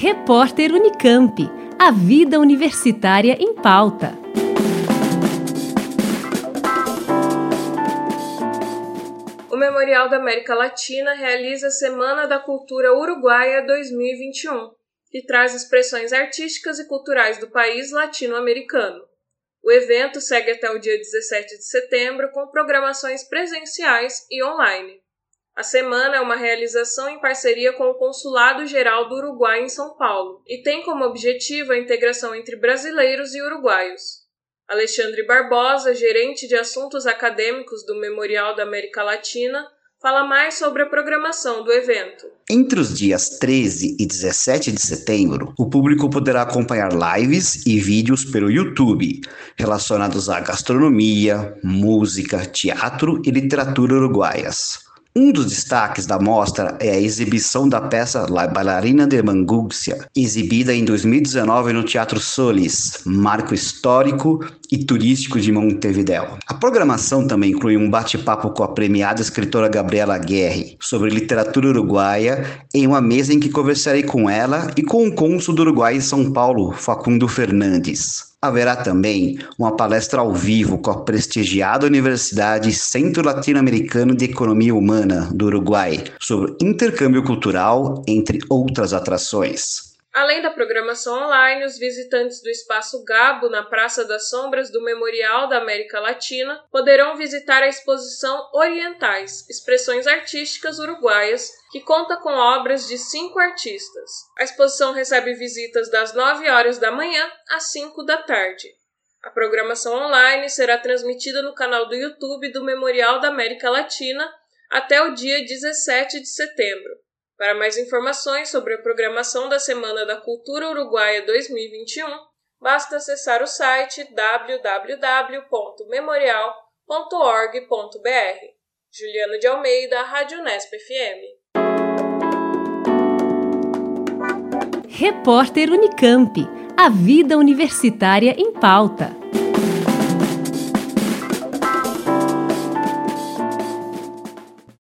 Repórter Unicamp. A vida universitária em pauta. O Memorial da América Latina realiza a Semana da Cultura Uruguaia 2021, que traz expressões artísticas e culturais do país latino-americano. O evento segue até o dia 17 de setembro com programações presenciais e online. A semana é uma realização em parceria com o Consulado Geral do Uruguai em São Paulo e tem como objetivo a integração entre brasileiros e uruguaios. Alexandre Barbosa, gerente de assuntos acadêmicos do Memorial da América Latina, fala mais sobre a programação do evento. Entre os dias 13 e 17 de setembro, o público poderá acompanhar lives e vídeos pelo YouTube relacionados à gastronomia, música, teatro e literatura uruguaias. Um dos destaques da mostra é a exibição da peça La Bailarina de Mangúcia, exibida em 2019 no Teatro Solis, marco histórico e turístico de Montevideo. A programação também inclui um bate-papo com a premiada escritora Gabriela Guerri sobre literatura uruguaia em uma mesa em que conversarei com ela e com o cônsul do Uruguai em São Paulo, Facundo Fernandes. Haverá também uma palestra ao vivo com a prestigiada Universidade Centro Latino-Americano de Economia Humana do Uruguai sobre intercâmbio cultural, entre outras atrações. Além da programação online, os visitantes do Espaço Gabo, na Praça das Sombras do Memorial da América Latina, poderão visitar a exposição Orientais Expressões Artísticas Uruguaias, que conta com obras de cinco artistas. A exposição recebe visitas das 9 horas da manhã às 5 da tarde. A programação online será transmitida no canal do YouTube do Memorial da América Latina até o dia 17 de setembro. Para mais informações sobre a programação da Semana da Cultura Uruguaia 2021, basta acessar o site www.memorial.org.br. Juliana de Almeida, Rádio Nesp FM. Repórter Unicamp. A vida universitária em pauta.